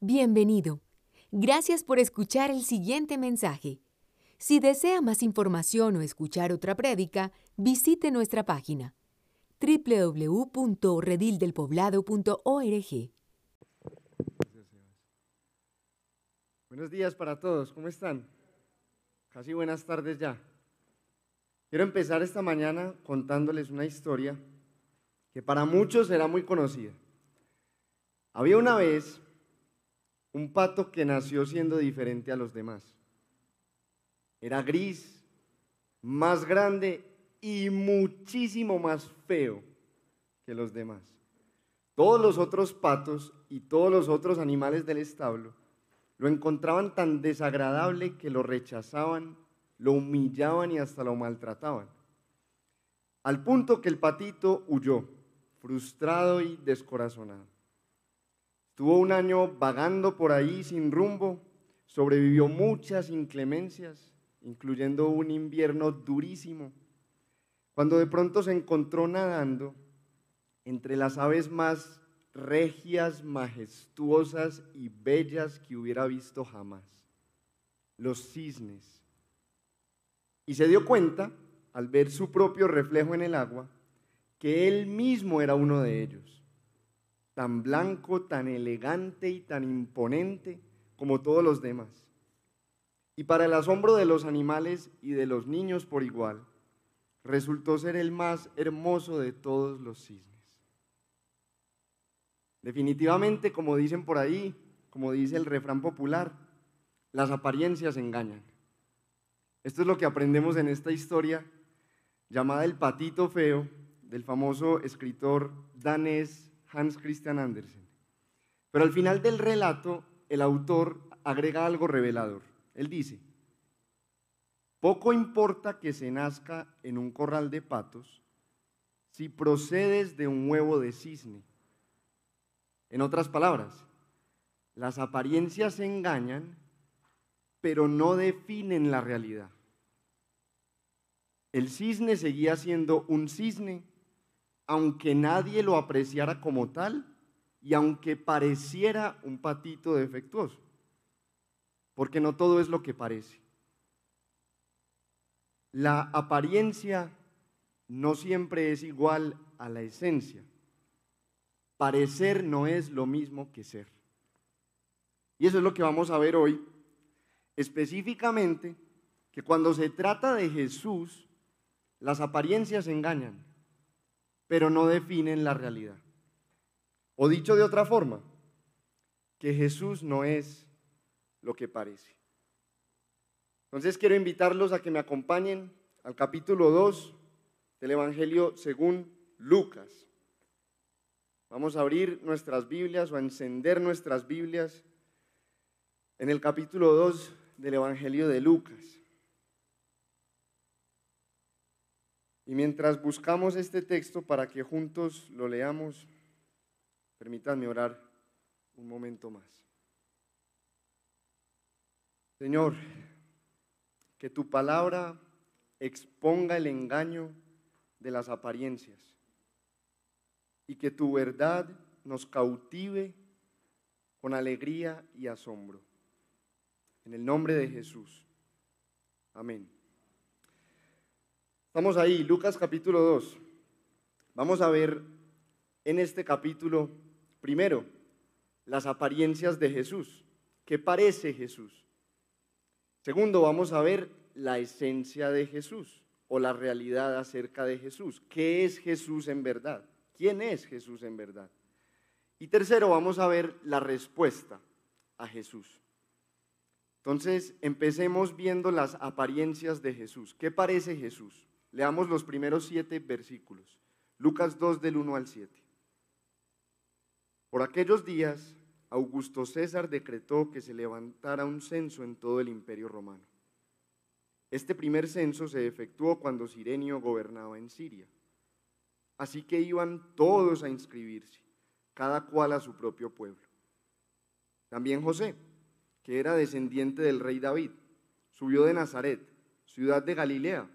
Bienvenido. Gracias por escuchar el siguiente mensaje. Si desea más información o escuchar otra prédica, visite nuestra página www.redildelpoblado.org. Buenos días para todos, ¿cómo están? Casi buenas tardes ya. Quiero empezar esta mañana contándoles una historia que para muchos será muy conocida. Había una vez un pato que nació siendo diferente a los demás. Era gris, más grande y muchísimo más feo que los demás. Todos los otros patos y todos los otros animales del establo lo encontraban tan desagradable que lo rechazaban, lo humillaban y hasta lo maltrataban. Al punto que el patito huyó, frustrado y descorazonado. Estuvo un año vagando por ahí sin rumbo, sobrevivió muchas inclemencias, incluyendo un invierno durísimo, cuando de pronto se encontró nadando entre las aves más regias, majestuosas y bellas que hubiera visto jamás, los cisnes. Y se dio cuenta, al ver su propio reflejo en el agua, que él mismo era uno de ellos tan blanco, tan elegante y tan imponente como todos los demás. Y para el asombro de los animales y de los niños por igual, resultó ser el más hermoso de todos los cisnes. Definitivamente, como dicen por ahí, como dice el refrán popular, las apariencias engañan. Esto es lo que aprendemos en esta historia llamada El patito feo del famoso escritor danés Hans Christian Andersen. Pero al final del relato, el autor agrega algo revelador. Él dice, poco importa que se nazca en un corral de patos si procedes de un huevo de cisne. En otras palabras, las apariencias engañan, pero no definen la realidad. El cisne seguía siendo un cisne aunque nadie lo apreciara como tal y aunque pareciera un patito defectuoso, porque no todo es lo que parece. La apariencia no siempre es igual a la esencia. Parecer no es lo mismo que ser. Y eso es lo que vamos a ver hoy, específicamente que cuando se trata de Jesús, las apariencias engañan pero no definen la realidad. O dicho de otra forma, que Jesús no es lo que parece. Entonces quiero invitarlos a que me acompañen al capítulo 2 del Evangelio según Lucas. Vamos a abrir nuestras Biblias o a encender nuestras Biblias en el capítulo 2 del Evangelio de Lucas. Y mientras buscamos este texto para que juntos lo leamos, permítanme orar un momento más. Señor, que tu palabra exponga el engaño de las apariencias y que tu verdad nos cautive con alegría y asombro. En el nombre de Jesús. Amén. Estamos ahí, Lucas capítulo 2. Vamos a ver en este capítulo, primero, las apariencias de Jesús. ¿Qué parece Jesús? Segundo, vamos a ver la esencia de Jesús o la realidad acerca de Jesús. ¿Qué es Jesús en verdad? ¿Quién es Jesús en verdad? Y tercero, vamos a ver la respuesta a Jesús. Entonces, empecemos viendo las apariencias de Jesús. ¿Qué parece Jesús? Leamos los primeros siete versículos. Lucas 2 del 1 al 7. Por aquellos días, Augusto César decretó que se levantara un censo en todo el imperio romano. Este primer censo se efectuó cuando Sirenio gobernaba en Siria. Así que iban todos a inscribirse, cada cual a su propio pueblo. También José, que era descendiente del rey David, subió de Nazaret, ciudad de Galilea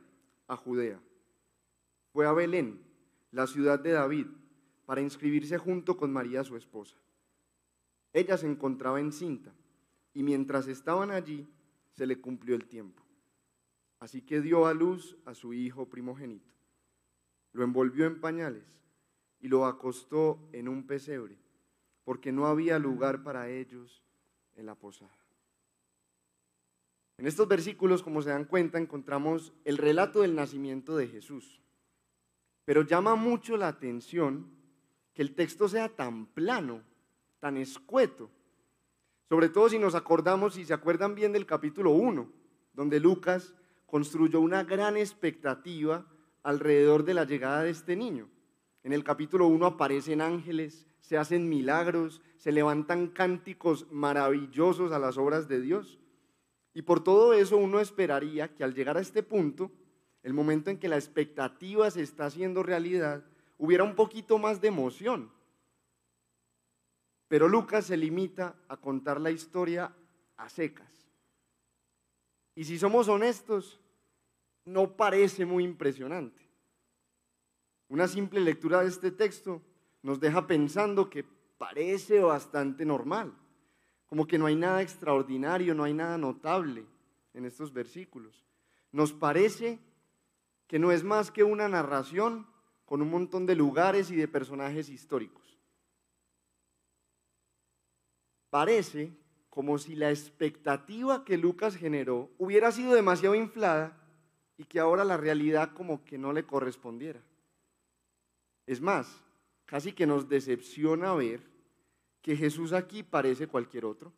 a Judea. Fue a Belén, la ciudad de David, para inscribirse junto con María su esposa. Ella se encontraba encinta y mientras estaban allí se le cumplió el tiempo. Así que dio a luz a su hijo primogénito. Lo envolvió en pañales y lo acostó en un pesebre, porque no había lugar para ellos en la posada. En estos versículos, como se dan cuenta, encontramos el relato del nacimiento de Jesús. Pero llama mucho la atención que el texto sea tan plano, tan escueto. Sobre todo si nos acordamos, y se acuerdan bien del capítulo 1, donde Lucas construyó una gran expectativa alrededor de la llegada de este niño. En el capítulo 1 aparecen ángeles, se hacen milagros, se levantan cánticos maravillosos a las obras de Dios. Y por todo eso uno esperaría que al llegar a este punto, el momento en que la expectativa se está haciendo realidad, hubiera un poquito más de emoción. Pero Lucas se limita a contar la historia a secas. Y si somos honestos, no parece muy impresionante. Una simple lectura de este texto nos deja pensando que parece bastante normal, como que no hay nada extraordinario, no hay nada notable en estos versículos. Nos parece que no es más que una narración con un montón de lugares y de personajes históricos. Parece como si la expectativa que Lucas generó hubiera sido demasiado inflada y que ahora la realidad como que no le correspondiera. Es más, casi que nos decepciona ver que Jesús aquí parece cualquier otro,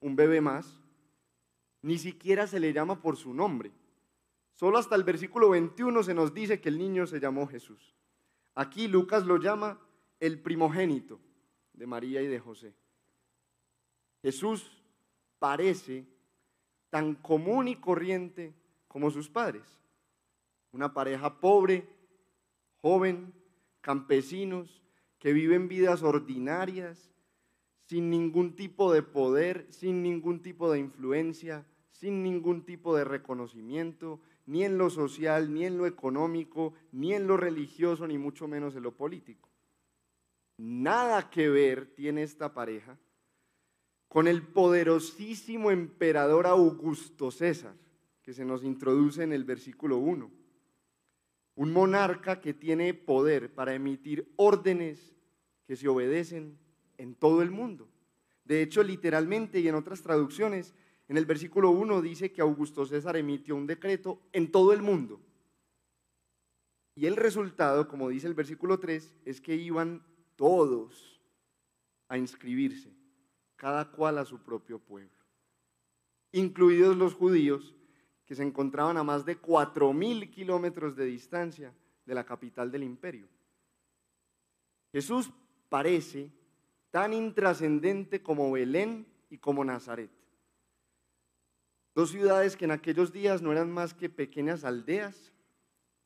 un bebé más, ni siquiera se le llama por su nombre. Solo hasta el versículo 21 se nos dice que el niño se llamó Jesús. Aquí Lucas lo llama el primogénito de María y de José. Jesús parece tan común y corriente como sus padres. Una pareja pobre, joven, campesinos, que viven vidas ordinarias, sin ningún tipo de poder, sin ningún tipo de influencia, sin ningún tipo de reconocimiento, ni en lo social, ni en lo económico, ni en lo religioso, ni mucho menos en lo político. Nada que ver tiene esta pareja con el poderosísimo emperador Augusto César, que se nos introduce en el versículo 1. Un monarca que tiene poder para emitir órdenes que se obedecen en todo el mundo. De hecho, literalmente y en otras traducciones, en el versículo 1 dice que Augusto César emitió un decreto en todo el mundo. Y el resultado, como dice el versículo 3, es que iban todos a inscribirse, cada cual a su propio pueblo, incluidos los judíos que se encontraban a más de 4.000 kilómetros de distancia de la capital del imperio. Jesús parece tan intrascendente como Belén y como Nazaret. Dos ciudades que en aquellos días no eran más que pequeñas aldeas,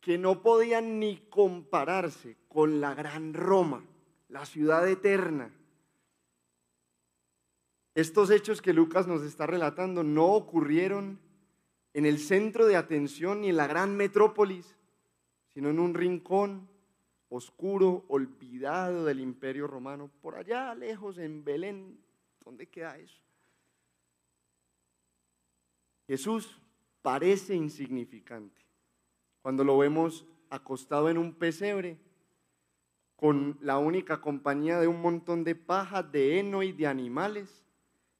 que no podían ni compararse con la gran Roma, la ciudad eterna. Estos hechos que Lucas nos está relatando no ocurrieron en el centro de atención ni en la gran metrópolis, sino en un rincón oscuro, olvidado del imperio romano, por allá lejos en Belén. ¿Dónde queda eso? Jesús parece insignificante. Cuando lo vemos acostado en un pesebre, con la única compañía de un montón de paja, de heno y de animales,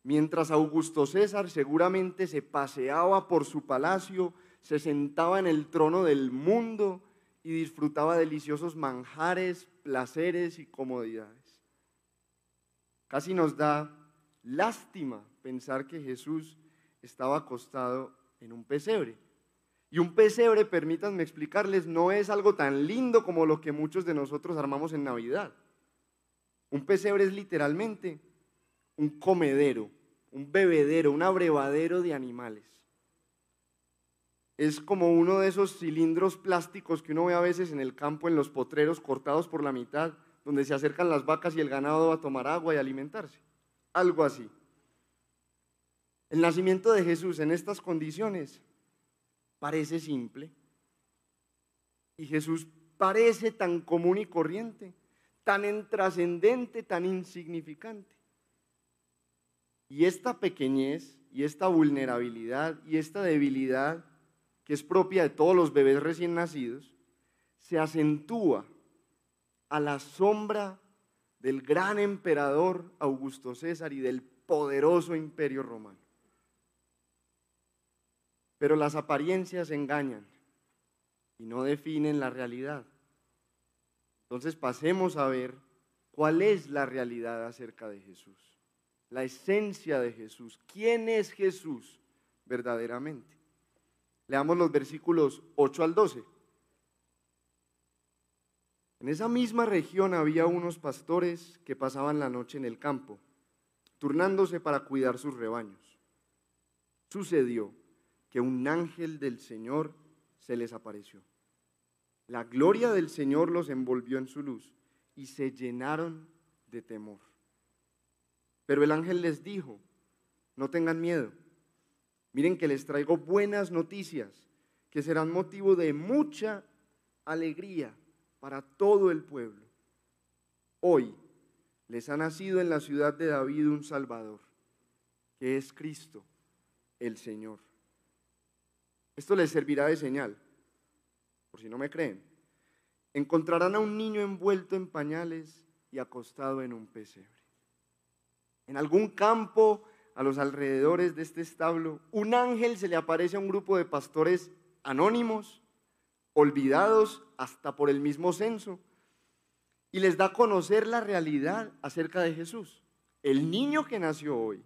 mientras Augusto César seguramente se paseaba por su palacio, se sentaba en el trono del mundo y disfrutaba deliciosos manjares, placeres y comodidades. Casi nos da lástima pensar que Jesús estaba acostado en un pesebre. Y un pesebre, permítanme explicarles, no es algo tan lindo como lo que muchos de nosotros armamos en Navidad. Un pesebre es literalmente un comedero, un bebedero, un abrevadero de animales. Es como uno de esos cilindros plásticos que uno ve a veces en el campo, en los potreros cortados por la mitad, donde se acercan las vacas y el ganado a tomar agua y alimentarse. Algo así. El nacimiento de Jesús en estas condiciones parece simple y Jesús parece tan común y corriente, tan intrascendente, tan insignificante. Y esta pequeñez y esta vulnerabilidad y esta debilidad que es propia de todos los bebés recién nacidos, se acentúa a la sombra del gran emperador Augusto César y del poderoso imperio romano. Pero las apariencias engañan y no definen la realidad. Entonces pasemos a ver cuál es la realidad acerca de Jesús, la esencia de Jesús, quién es Jesús verdaderamente. Leamos los versículos 8 al 12. En esa misma región había unos pastores que pasaban la noche en el campo, turnándose para cuidar sus rebaños. Sucedió que un ángel del Señor se les apareció. La gloria del Señor los envolvió en su luz y se llenaron de temor. Pero el ángel les dijo, no tengan miedo, miren que les traigo buenas noticias que serán motivo de mucha alegría para todo el pueblo. Hoy les ha nacido en la ciudad de David un Salvador, que es Cristo, el Señor. Esto les servirá de señal, por si no me creen. Encontrarán a un niño envuelto en pañales y acostado en un pesebre. En algún campo a los alrededores de este establo, un ángel se le aparece a un grupo de pastores anónimos olvidados hasta por el mismo censo, y les da a conocer la realidad acerca de Jesús. El niño que nació hoy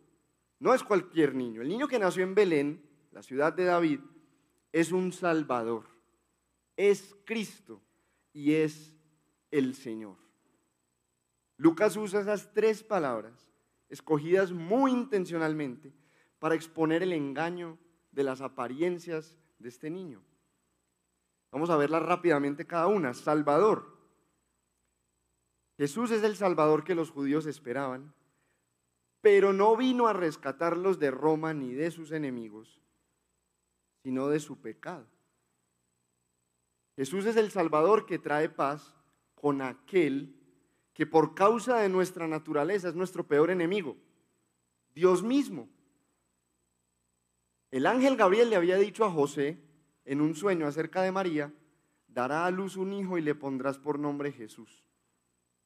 no es cualquier niño, el niño que nació en Belén, la ciudad de David, es un Salvador, es Cristo y es el Señor. Lucas usa esas tres palabras, escogidas muy intencionalmente, para exponer el engaño de las apariencias de este niño. Vamos a verla rápidamente cada una. Salvador. Jesús es el Salvador que los judíos esperaban, pero no vino a rescatarlos de Roma ni de sus enemigos, sino de su pecado. Jesús es el Salvador que trae paz con aquel que por causa de nuestra naturaleza es nuestro peor enemigo, Dios mismo. El ángel Gabriel le había dicho a José, en un sueño acerca de María, dará a luz un hijo y le pondrás por nombre Jesús,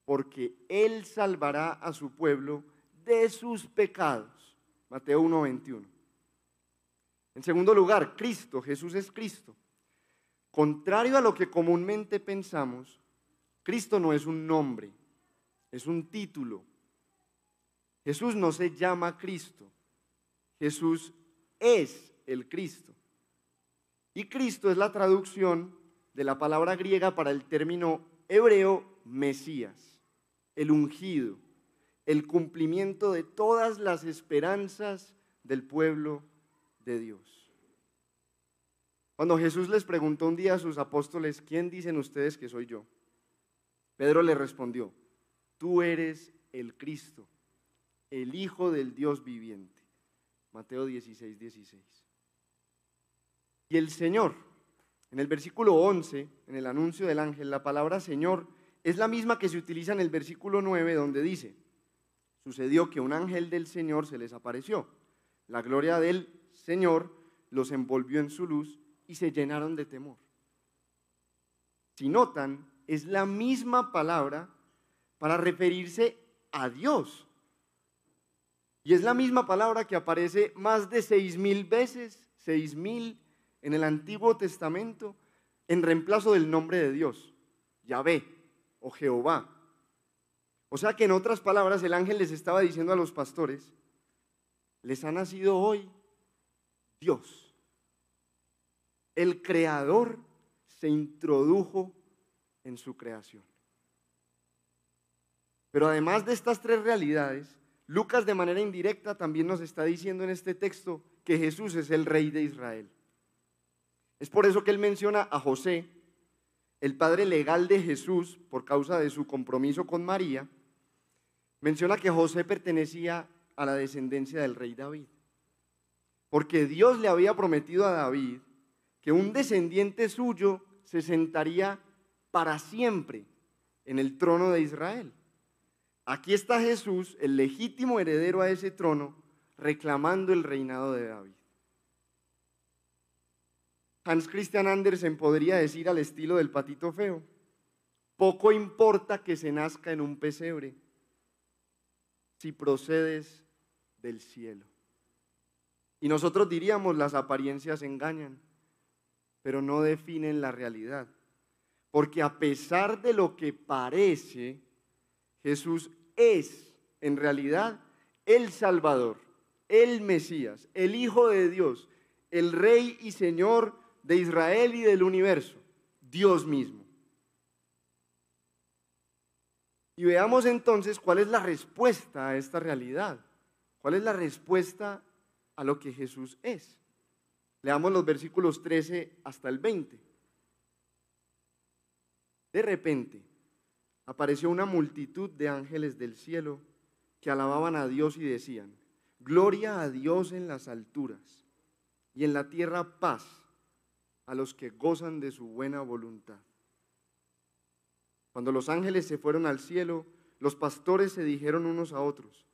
porque él salvará a su pueblo de sus pecados. Mateo 1:21. En segundo lugar, Cristo, Jesús es Cristo. Contrario a lo que comúnmente pensamos, Cristo no es un nombre, es un título. Jesús no se llama Cristo, Jesús es el Cristo. Y Cristo es la traducción de la palabra griega para el término hebreo Mesías, el ungido, el cumplimiento de todas las esperanzas del pueblo de Dios. Cuando Jesús les preguntó un día a sus apóstoles, ¿quién dicen ustedes que soy yo? Pedro le respondió, tú eres el Cristo, el Hijo del Dios viviente. Mateo 16, 16. Y el Señor, en el versículo 11, en el anuncio del ángel, la palabra Señor es la misma que se utiliza en el versículo 9 donde dice, sucedió que un ángel del Señor se les apareció. La gloria del Señor los envolvió en su luz y se llenaron de temor. Si notan, es la misma palabra para referirse a Dios. Y es la misma palabra que aparece más de seis mil veces, seis mil en el Antiguo Testamento en reemplazo del nombre de Dios, Yahvé o Jehová. O sea que en otras palabras el ángel les estaba diciendo a los pastores, les ha nacido hoy Dios. El creador se introdujo en su creación. Pero además de estas tres realidades, Lucas de manera indirecta también nos está diciendo en este texto que Jesús es el rey de Israel. Es por eso que él menciona a José, el padre legal de Jesús, por causa de su compromiso con María. Menciona que José pertenecía a la descendencia del rey David. Porque Dios le había prometido a David que un descendiente suyo se sentaría para siempre en el trono de Israel. Aquí está Jesús, el legítimo heredero a ese trono, reclamando el reinado de David. Hans Christian Andersen podría decir al estilo del patito feo, poco importa que se nazca en un pesebre si procedes del cielo. Y nosotros diríamos las apariencias engañan, pero no definen la realidad. Porque a pesar de lo que parece, Jesús es en realidad el Salvador, el Mesías, el Hijo de Dios, el Rey y Señor de Israel y del universo, Dios mismo. Y veamos entonces cuál es la respuesta a esta realidad, cuál es la respuesta a lo que Jesús es. Leamos los versículos 13 hasta el 20. De repente apareció una multitud de ángeles del cielo que alababan a Dios y decían, Gloria a Dios en las alturas y en la tierra paz a los que gozan de su buena voluntad. Cuando los ángeles se fueron al cielo, los pastores se dijeron unos a otros,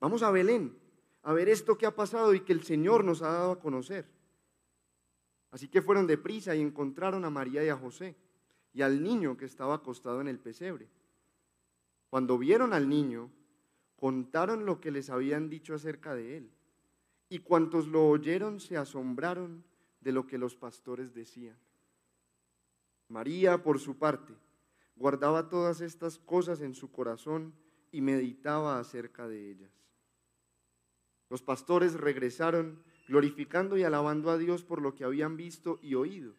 vamos a Belén a ver esto que ha pasado y que el Señor nos ha dado a conocer. Así que fueron deprisa y encontraron a María y a José y al niño que estaba acostado en el pesebre. Cuando vieron al niño, contaron lo que les habían dicho acerca de él. Y cuantos lo oyeron se asombraron de lo que los pastores decían. María, por su parte, guardaba todas estas cosas en su corazón y meditaba acerca de ellas. Los pastores regresaron glorificando y alabando a Dios por lo que habían visto y oído,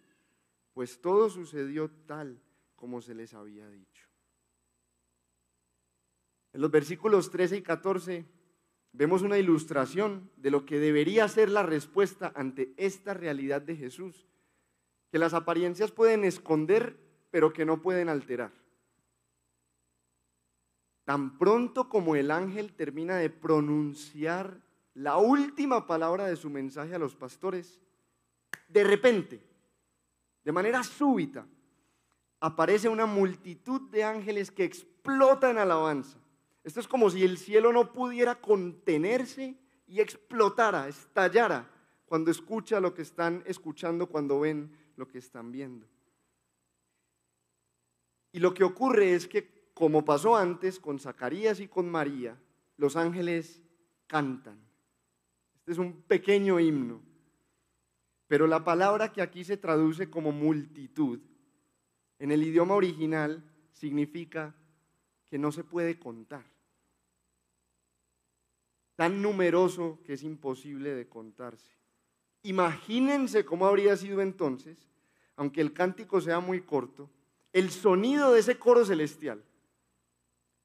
pues todo sucedió tal como se les había dicho. En los versículos 13 y 14 vemos una ilustración de lo que debería ser la respuesta ante esta realidad de Jesús, que las apariencias pueden esconder, pero que no pueden alterar. Tan pronto como el ángel termina de pronunciar la última palabra de su mensaje a los pastores, de repente, de manera súbita, aparece una multitud de ángeles que explota en alabanza. Esto es como si el cielo no pudiera contenerse y explotara, estallara cuando escucha lo que están escuchando, cuando ven lo que están viendo. Y lo que ocurre es que, como pasó antes con Zacarías y con María, los ángeles cantan. Este es un pequeño himno. Pero la palabra que aquí se traduce como multitud, en el idioma original significa que no se puede contar. Tan numeroso que es imposible de contarse. Imagínense cómo habría sido entonces, aunque el cántico sea muy corto, el sonido de ese coro celestial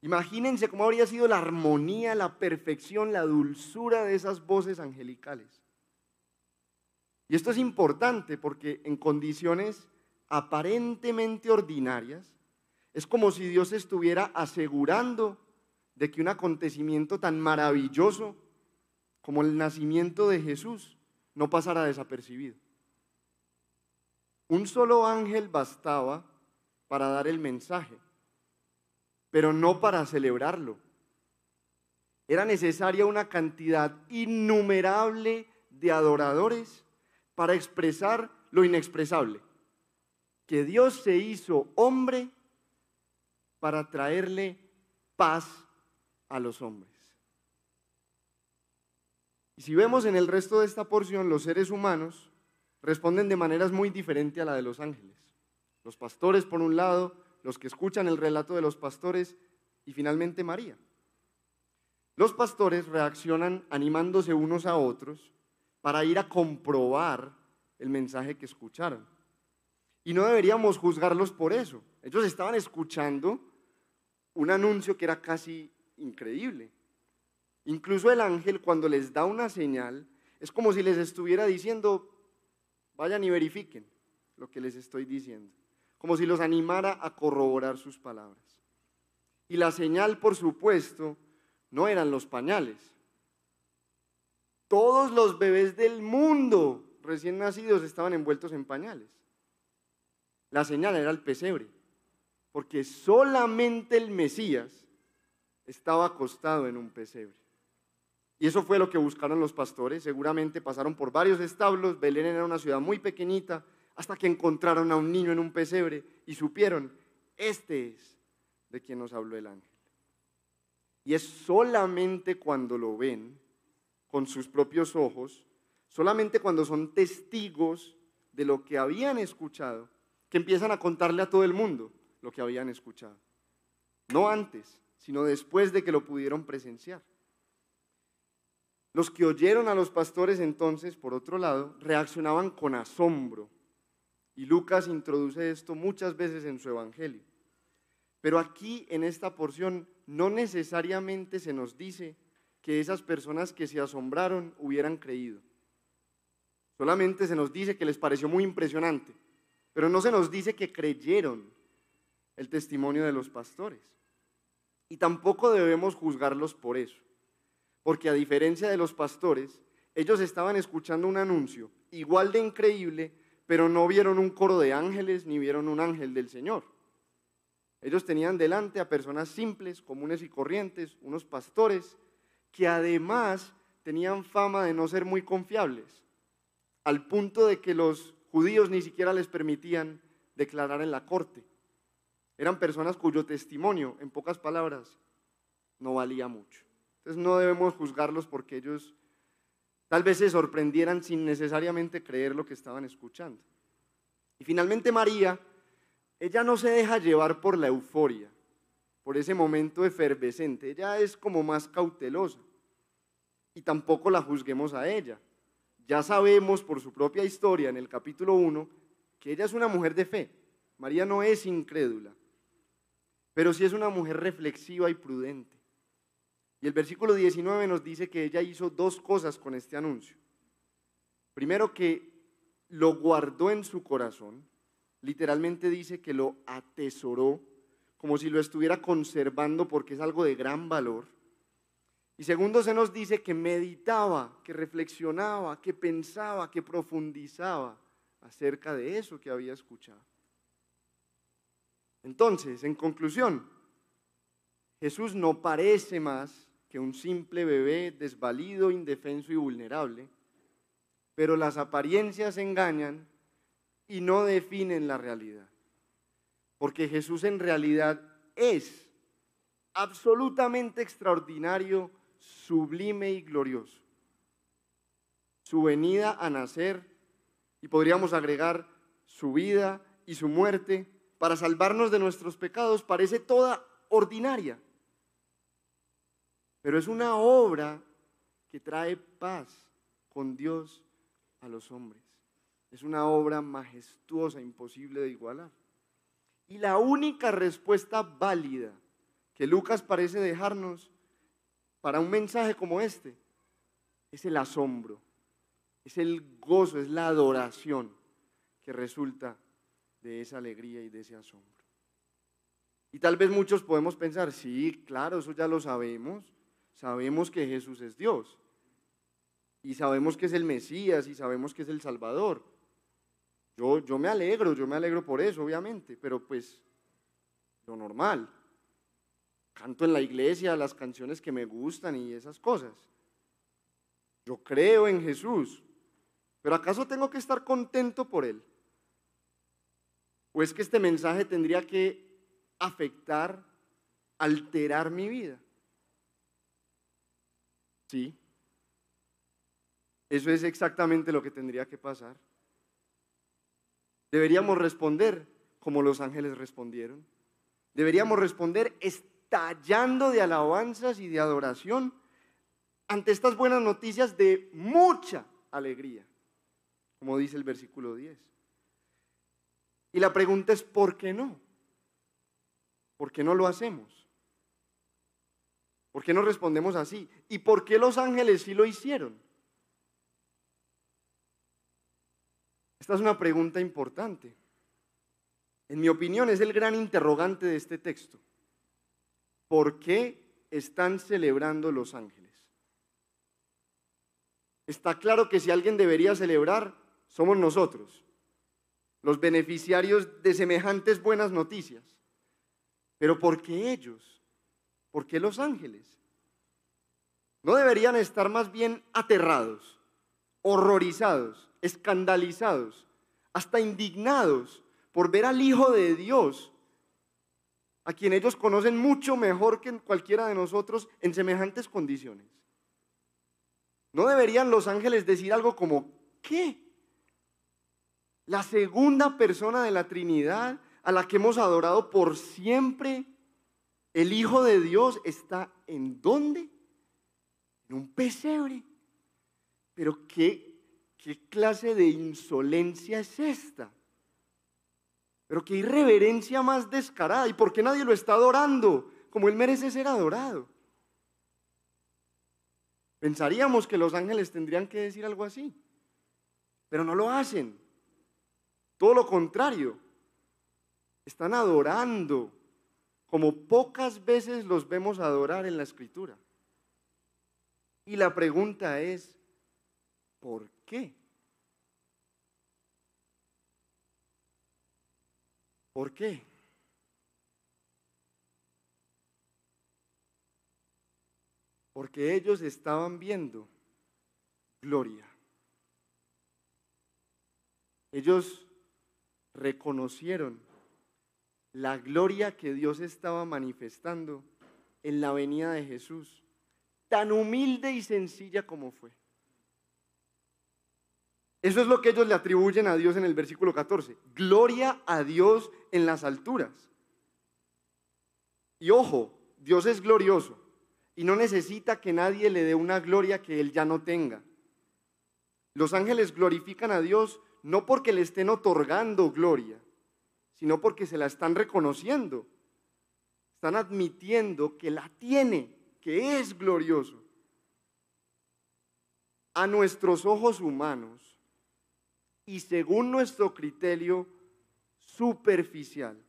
Imagínense cómo habría sido la armonía, la perfección, la dulzura de esas voces angelicales. Y esto es importante porque en condiciones aparentemente ordinarias, es como si Dios estuviera asegurando de que un acontecimiento tan maravilloso como el nacimiento de Jesús no pasara desapercibido. Un solo ángel bastaba para dar el mensaje pero no para celebrarlo. Era necesaria una cantidad innumerable de adoradores para expresar lo inexpresable, que Dios se hizo hombre para traerle paz a los hombres. Y si vemos en el resto de esta porción, los seres humanos responden de maneras muy diferentes a la de los ángeles. Los pastores, por un lado, los que escuchan el relato de los pastores y finalmente María. Los pastores reaccionan animándose unos a otros para ir a comprobar el mensaje que escucharon. Y no deberíamos juzgarlos por eso. Ellos estaban escuchando un anuncio que era casi increíble. Incluso el ángel cuando les da una señal es como si les estuviera diciendo, vayan y verifiquen lo que les estoy diciendo como si los animara a corroborar sus palabras. Y la señal, por supuesto, no eran los pañales. Todos los bebés del mundo recién nacidos estaban envueltos en pañales. La señal era el pesebre, porque solamente el Mesías estaba acostado en un pesebre. Y eso fue lo que buscaron los pastores. Seguramente pasaron por varios establos. Belén era una ciudad muy pequeñita hasta que encontraron a un niño en un pesebre y supieron, este es de quien nos habló el ángel. Y es solamente cuando lo ven con sus propios ojos, solamente cuando son testigos de lo que habían escuchado, que empiezan a contarle a todo el mundo lo que habían escuchado. No antes, sino después de que lo pudieron presenciar. Los que oyeron a los pastores entonces, por otro lado, reaccionaban con asombro. Y Lucas introduce esto muchas veces en su Evangelio. Pero aquí, en esta porción, no necesariamente se nos dice que esas personas que se asombraron hubieran creído. Solamente se nos dice que les pareció muy impresionante, pero no se nos dice que creyeron el testimonio de los pastores. Y tampoco debemos juzgarlos por eso, porque a diferencia de los pastores, ellos estaban escuchando un anuncio igual de increíble, pero no vieron un coro de ángeles ni vieron un ángel del Señor. Ellos tenían delante a personas simples, comunes y corrientes, unos pastores, que además tenían fama de no ser muy confiables, al punto de que los judíos ni siquiera les permitían declarar en la corte. Eran personas cuyo testimonio, en pocas palabras, no valía mucho. Entonces no debemos juzgarlos porque ellos tal vez se sorprendieran sin necesariamente creer lo que estaban escuchando. Y finalmente María, ella no se deja llevar por la euforia, por ese momento efervescente, ella es como más cautelosa. Y tampoco la juzguemos a ella. Ya sabemos por su propia historia en el capítulo 1 que ella es una mujer de fe. María no es incrédula pero sí es una mujer reflexiva y prudente. Y el versículo 19 nos dice que ella hizo dos cosas con este anuncio. Primero que lo guardó en su corazón, literalmente dice que lo atesoró, como si lo estuviera conservando porque es algo de gran valor. Y segundo se nos dice que meditaba, que reflexionaba, que pensaba, que profundizaba acerca de eso que había escuchado. Entonces, en conclusión, Jesús no parece más que un simple bebé desvalido, indefenso y vulnerable, pero las apariencias engañan y no definen la realidad. Porque Jesús en realidad es absolutamente extraordinario, sublime y glorioso. Su venida a nacer, y podríamos agregar su vida y su muerte, para salvarnos de nuestros pecados parece toda ordinaria. Pero es una obra que trae paz con Dios a los hombres. Es una obra majestuosa, imposible de igualar. Y la única respuesta válida que Lucas parece dejarnos para un mensaje como este es el asombro, es el gozo, es la adoración que resulta de esa alegría y de ese asombro. Y tal vez muchos podemos pensar, sí, claro, eso ya lo sabemos, sabemos que Jesús es Dios, y sabemos que es el Mesías, y sabemos que es el Salvador. Yo, yo me alegro, yo me alegro por eso, obviamente, pero pues lo normal. Canto en la iglesia las canciones que me gustan y esas cosas. Yo creo en Jesús, pero ¿acaso tengo que estar contento por Él? ¿O es que este mensaje tendría que afectar, alterar mi vida? Sí. Eso es exactamente lo que tendría que pasar. Deberíamos responder como los ángeles respondieron. Deberíamos responder estallando de alabanzas y de adoración ante estas buenas noticias de mucha alegría, como dice el versículo 10. Y la pregunta es, ¿por qué no? ¿Por qué no lo hacemos? ¿Por qué no respondemos así? ¿Y por qué los ángeles sí lo hicieron? Esta es una pregunta importante. En mi opinión es el gran interrogante de este texto. ¿Por qué están celebrando los ángeles? Está claro que si alguien debería celebrar, somos nosotros los beneficiarios de semejantes buenas noticias. Pero ¿por qué ellos? ¿Por qué los ángeles? ¿No deberían estar más bien aterrados, horrorizados, escandalizados, hasta indignados por ver al Hijo de Dios, a quien ellos conocen mucho mejor que cualquiera de nosotros en semejantes condiciones? ¿No deberían los ángeles decir algo como, ¿qué? La segunda persona de la Trinidad a la que hemos adorado por siempre, el Hijo de Dios, está en dónde? En un pesebre. Pero ¿qué, qué clase de insolencia es esta? Pero qué irreverencia más descarada. ¿Y por qué nadie lo está adorando como él merece ser adorado? Pensaríamos que los ángeles tendrían que decir algo así, pero no lo hacen. Todo lo contrario, están adorando como pocas veces los vemos adorar en la escritura. Y la pregunta es, ¿por qué? ¿Por qué? Porque ellos estaban viendo gloria. Ellos reconocieron la gloria que Dios estaba manifestando en la venida de Jesús, tan humilde y sencilla como fue. Eso es lo que ellos le atribuyen a Dios en el versículo 14. Gloria a Dios en las alturas. Y ojo, Dios es glorioso y no necesita que nadie le dé una gloria que Él ya no tenga. Los ángeles glorifican a Dios no porque le estén otorgando gloria, sino porque se la están reconociendo. Están admitiendo que la tiene, que es glorioso. A nuestros ojos humanos y según nuestro criterio superficial,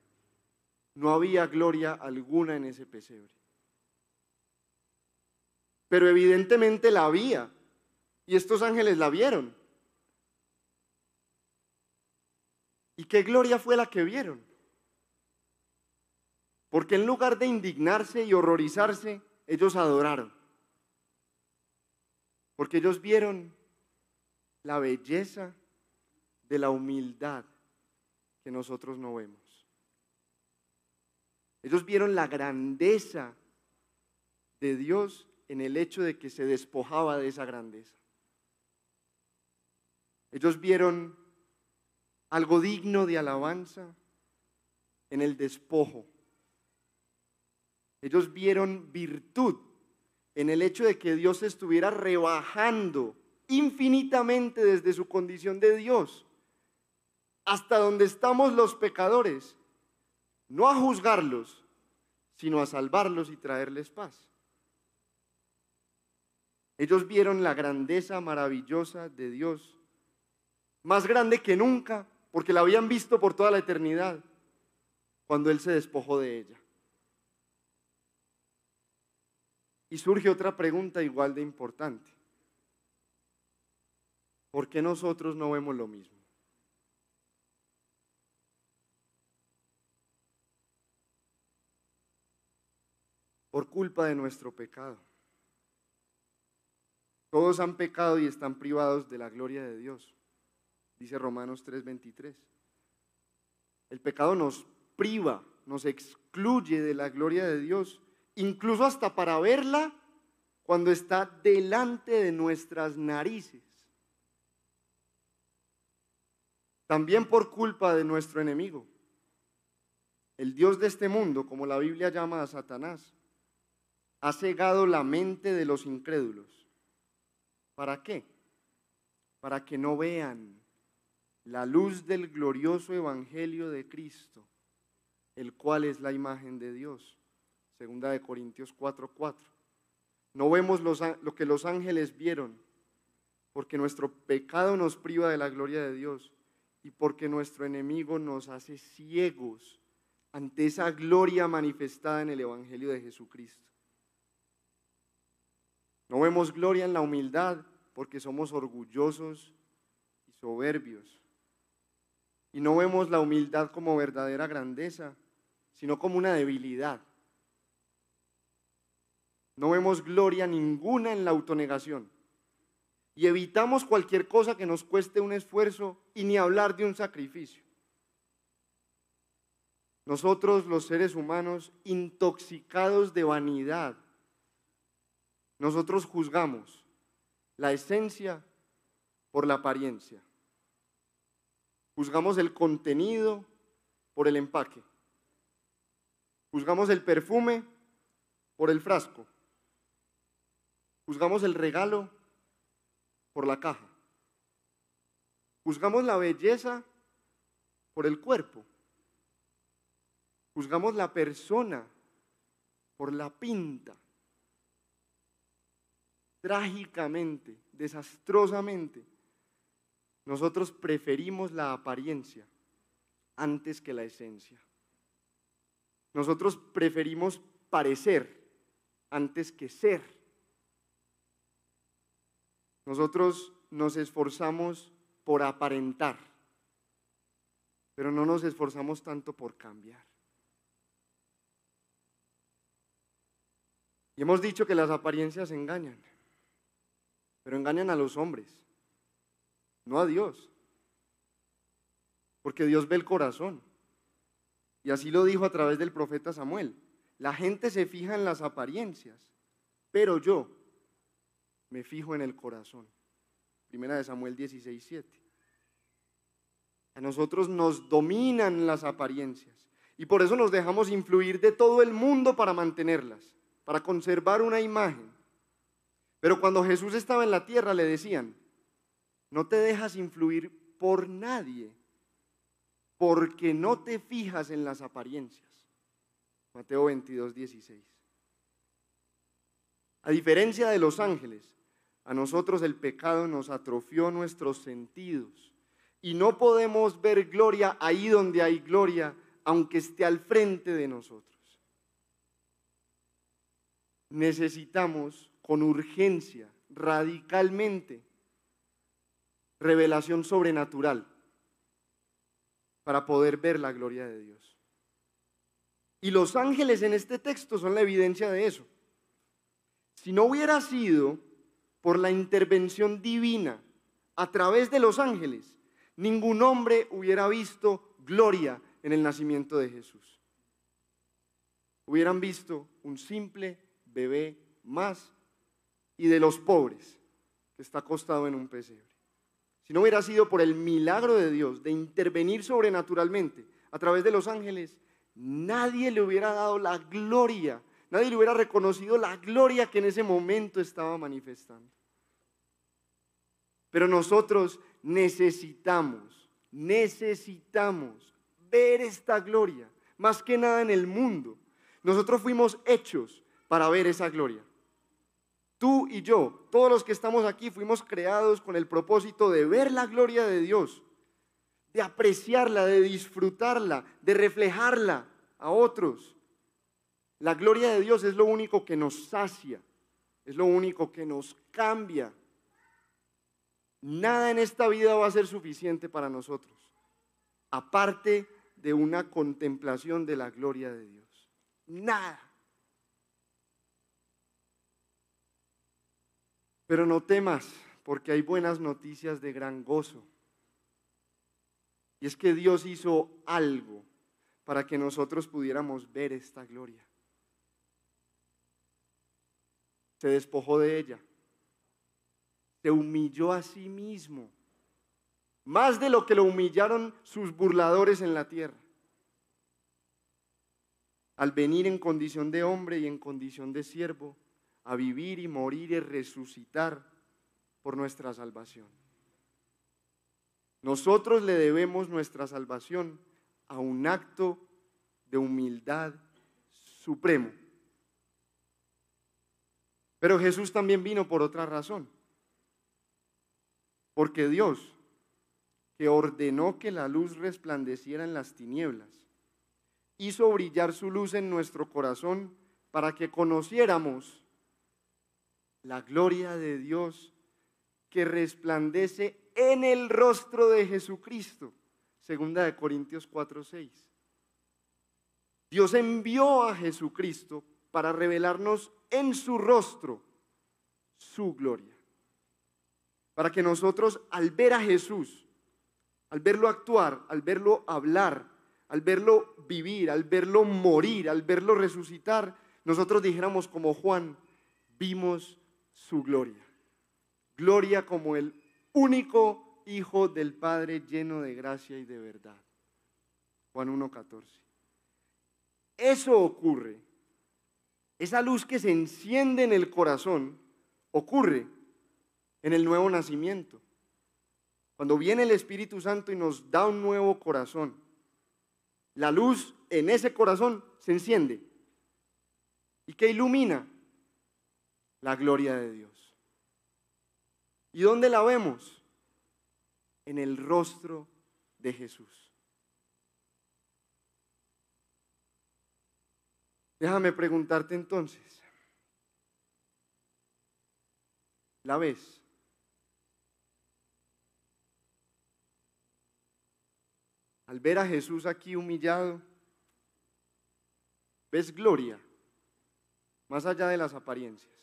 no había gloria alguna en ese pesebre. Pero evidentemente la había. Y estos ángeles la vieron. ¿Y qué gloria fue la que vieron? Porque en lugar de indignarse y horrorizarse, ellos adoraron. Porque ellos vieron la belleza de la humildad que nosotros no vemos. Ellos vieron la grandeza de Dios en el hecho de que se despojaba de esa grandeza. Ellos vieron algo digno de alabanza en el despojo. Ellos vieron virtud en el hecho de que Dios estuviera rebajando infinitamente desde su condición de Dios hasta donde estamos los pecadores, no a juzgarlos, sino a salvarlos y traerles paz. Ellos vieron la grandeza maravillosa de Dios, más grande que nunca, porque la habían visto por toda la eternidad cuando Él se despojó de ella. Y surge otra pregunta igual de importante. ¿Por qué nosotros no vemos lo mismo? Por culpa de nuestro pecado. Todos han pecado y están privados de la gloria de Dios dice Romanos 3:23. El pecado nos priva, nos excluye de la gloria de Dios, incluso hasta para verla cuando está delante de nuestras narices. También por culpa de nuestro enemigo, el Dios de este mundo, como la Biblia llama a Satanás, ha cegado la mente de los incrédulos. ¿Para qué? Para que no vean la luz del glorioso evangelio de Cristo, el cual es la imagen de Dios. Segunda de Corintios 4:4. No vemos lo que los ángeles vieron, porque nuestro pecado nos priva de la gloria de Dios y porque nuestro enemigo nos hace ciegos ante esa gloria manifestada en el evangelio de Jesucristo. No vemos gloria en la humildad porque somos orgullosos y soberbios. Y no vemos la humildad como verdadera grandeza, sino como una debilidad. No vemos gloria ninguna en la autonegación. Y evitamos cualquier cosa que nos cueste un esfuerzo y ni hablar de un sacrificio. Nosotros los seres humanos intoxicados de vanidad, nosotros juzgamos la esencia por la apariencia. Juzgamos el contenido por el empaque. Juzgamos el perfume por el frasco. Juzgamos el regalo por la caja. Juzgamos la belleza por el cuerpo. Juzgamos la persona por la pinta. Trágicamente, desastrosamente, nosotros preferimos la apariencia antes que la esencia. Nosotros preferimos parecer antes que ser. Nosotros nos esforzamos por aparentar, pero no nos esforzamos tanto por cambiar. Y hemos dicho que las apariencias engañan, pero engañan a los hombres, no a Dios. Porque Dios ve el corazón. Y así lo dijo a través del profeta Samuel. La gente se fija en las apariencias, pero yo me fijo en el corazón. Primera de Samuel 16, 7. A nosotros nos dominan las apariencias y por eso nos dejamos influir de todo el mundo para mantenerlas para conservar una imagen. Pero cuando Jesús estaba en la tierra le decían, no te dejas influir por nadie, porque no te fijas en las apariencias. Mateo 22, 16. A diferencia de los ángeles, a nosotros el pecado nos atrofió nuestros sentidos y no podemos ver gloria ahí donde hay gloria, aunque esté al frente de nosotros necesitamos con urgencia, radicalmente, revelación sobrenatural para poder ver la gloria de Dios. Y los ángeles en este texto son la evidencia de eso. Si no hubiera sido por la intervención divina a través de los ángeles, ningún hombre hubiera visto gloria en el nacimiento de Jesús. Hubieran visto un simple bebé más y de los pobres que está acostado en un pesebre. Si no hubiera sido por el milagro de Dios de intervenir sobrenaturalmente a través de los ángeles, nadie le hubiera dado la gloria, nadie le hubiera reconocido la gloria que en ese momento estaba manifestando. Pero nosotros necesitamos, necesitamos ver esta gloria, más que nada en el mundo. Nosotros fuimos hechos para ver esa gloria. Tú y yo, todos los que estamos aquí, fuimos creados con el propósito de ver la gloria de Dios, de apreciarla, de disfrutarla, de reflejarla a otros. La gloria de Dios es lo único que nos sacia, es lo único que nos cambia. Nada en esta vida va a ser suficiente para nosotros, aparte de una contemplación de la gloria de Dios. Nada. Pero no temas, porque hay buenas noticias de gran gozo. Y es que Dios hizo algo para que nosotros pudiéramos ver esta gloria. Se despojó de ella. Se humilló a sí mismo. Más de lo que lo humillaron sus burladores en la tierra. Al venir en condición de hombre y en condición de siervo, a vivir y morir y resucitar por nuestra salvación. Nosotros le debemos nuestra salvación a un acto de humildad supremo. Pero Jesús también vino por otra razón. Porque Dios, que ordenó que la luz resplandeciera en las tinieblas, hizo brillar su luz en nuestro corazón para que conociéramos la gloria de Dios que resplandece en el rostro de Jesucristo. Segunda de Corintios 4:6. Dios envió a Jesucristo para revelarnos en su rostro su gloria. Para que nosotros al ver a Jesús, al verlo actuar, al verlo hablar, al verlo vivir, al verlo morir, al verlo resucitar, nosotros dijéramos como Juan, vimos su gloria. Gloria como el único Hijo del Padre lleno de gracia y de verdad. Juan 1.14. Eso ocurre. Esa luz que se enciende en el corazón ocurre en el nuevo nacimiento. Cuando viene el Espíritu Santo y nos da un nuevo corazón, la luz en ese corazón se enciende. ¿Y qué ilumina? La gloria de Dios. ¿Y dónde la vemos? En el rostro de Jesús. Déjame preguntarte entonces, ¿la ves? Al ver a Jesús aquí humillado, ¿ves gloria? Más allá de las apariencias.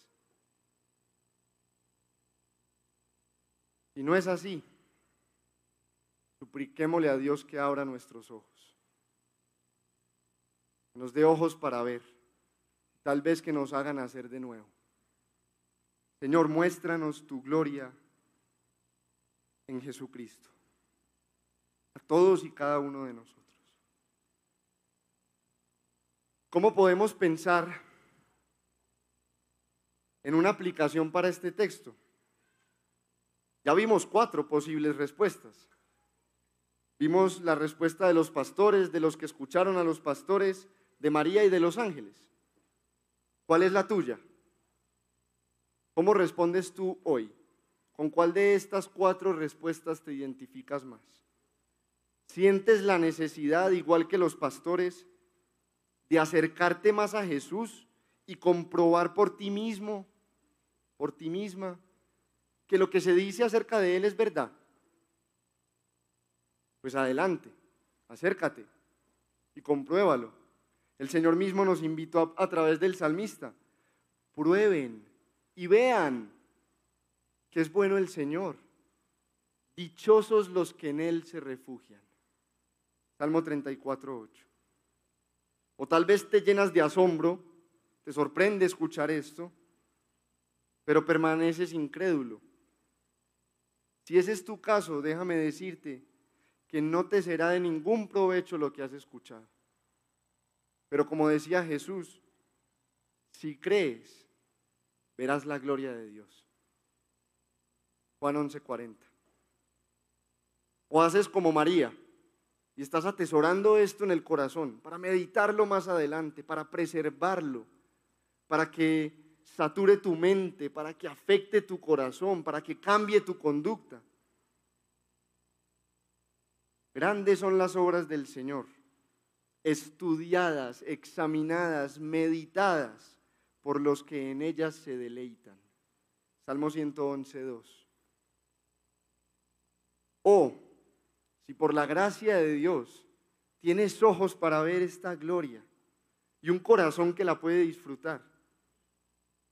Si no es así, supliquémosle a Dios que abra nuestros ojos nos dé ojos para ver, tal vez que nos hagan hacer de nuevo. Señor, muéstranos tu gloria en Jesucristo, a todos y cada uno de nosotros. ¿Cómo podemos pensar en una aplicación para este texto? Ya vimos cuatro posibles respuestas. Vimos la respuesta de los pastores, de los que escucharon a los pastores, de María y de los ángeles. ¿Cuál es la tuya? ¿Cómo respondes tú hoy? ¿Con cuál de estas cuatro respuestas te identificas más? ¿Sientes la necesidad, igual que los pastores, de acercarte más a Jesús y comprobar por ti mismo, por ti misma, que lo que se dice acerca de Él es verdad? Pues adelante, acércate y compruébalo. El Señor mismo nos invitó a, través del salmista. Prueben y vean que es bueno el Señor. Dichosos los que en Él se refugian. Salmo 34, 8. O tal vez te llenas de asombro, te sorprende escuchar esto, pero permaneces incrédulo. Si ese es tu caso, déjame decirte que no te será de ningún provecho lo que has escuchado. Pero como decía Jesús, si crees, verás la gloria de Dios. Juan 11:40. O haces como María y estás atesorando esto en el corazón para meditarlo más adelante, para preservarlo, para que sature tu mente, para que afecte tu corazón, para que cambie tu conducta. Grandes son las obras del Señor estudiadas, examinadas, meditadas por los que en ellas se deleitan. Salmo 111, 2. O, si por la gracia de Dios tienes ojos para ver esta gloria y un corazón que la puede disfrutar,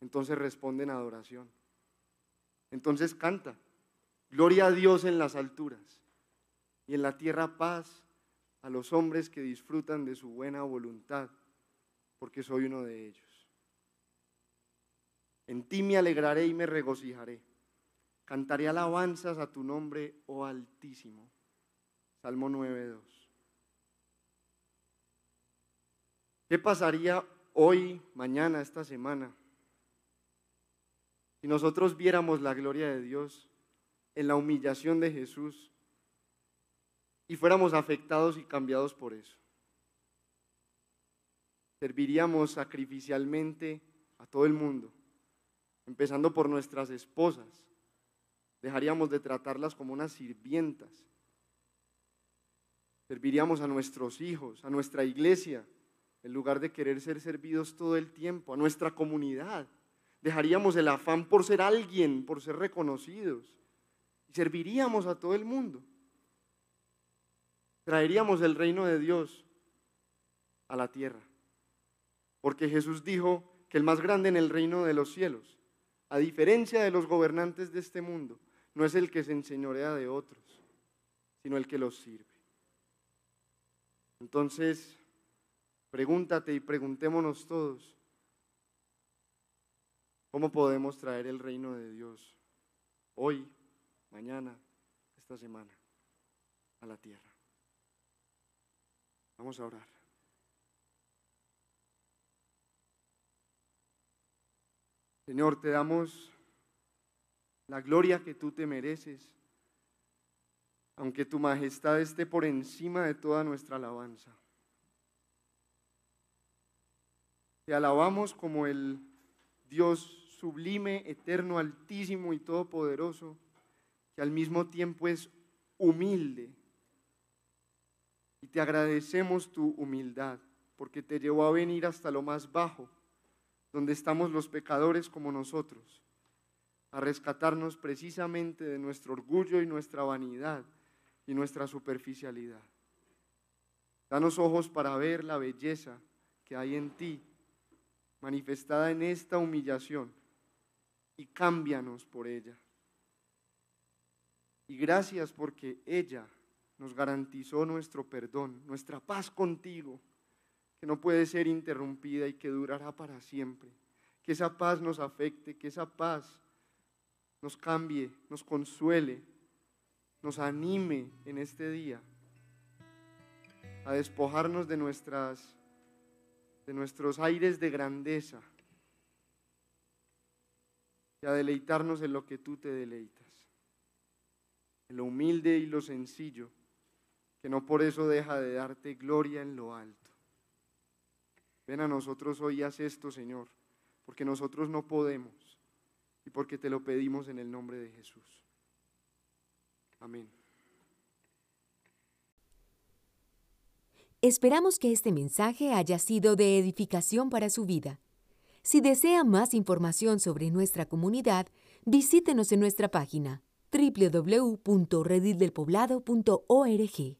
entonces responde en adoración. Entonces canta, gloria a Dios en las alturas y en la tierra paz a los hombres que disfrutan de su buena voluntad, porque soy uno de ellos. En ti me alegraré y me regocijaré. Cantaré alabanzas a tu nombre, oh Altísimo. Salmo 9.2. ¿Qué pasaría hoy, mañana, esta semana, si nosotros viéramos la gloria de Dios en la humillación de Jesús y fuéramos afectados y cambiados por eso. Serviríamos sacrificialmente a todo el mundo, empezando por nuestras esposas. Dejaríamos de tratarlas como unas sirvientas. Serviríamos a nuestros hijos, a nuestra iglesia, en lugar de querer ser servidos todo el tiempo, a nuestra comunidad. Dejaríamos el afán por ser alguien, por ser reconocidos. Y serviríamos a todo el mundo traeríamos el reino de Dios a la tierra. Porque Jesús dijo que el más grande en el reino de los cielos, a diferencia de los gobernantes de este mundo, no es el que se enseñorea de otros, sino el que los sirve. Entonces, pregúntate y preguntémonos todos, ¿cómo podemos traer el reino de Dios hoy, mañana, esta semana, a la tierra? Vamos a orar. Señor, te damos la gloria que tú te mereces, aunque tu majestad esté por encima de toda nuestra alabanza. Te alabamos como el Dios sublime, eterno, altísimo y todopoderoso, que al mismo tiempo es humilde. Y te agradecemos tu humildad, porque te llevó a venir hasta lo más bajo, donde estamos los pecadores como nosotros a rescatarnos precisamente de nuestro orgullo y nuestra vanidad y nuestra superficialidad. Danos ojos para ver la belleza que hay en ti, manifestada en esta humillación, y cámbianos por ella. Y gracias porque ella nos garantizó nuestro perdón, nuestra paz contigo, que no puede ser interrumpida y que durará para siempre. Que esa paz nos afecte, que esa paz nos cambie, nos consuele, nos anime en este día a despojarnos de nuestras de nuestros aires de grandeza y a deleitarnos en lo que tú te deleitas, en lo humilde y lo sencillo, que no por eso deja de darte gloria en lo alto. Ven a nosotros hoy haz esto, Señor, porque nosotros no podemos y porque te lo pedimos en el nombre de Jesús. Amén. Esperamos que este mensaje haya sido de edificación para su vida. Si desea más información sobre nuestra comunidad, visítenos en nuestra página www.redildelpoblado.org.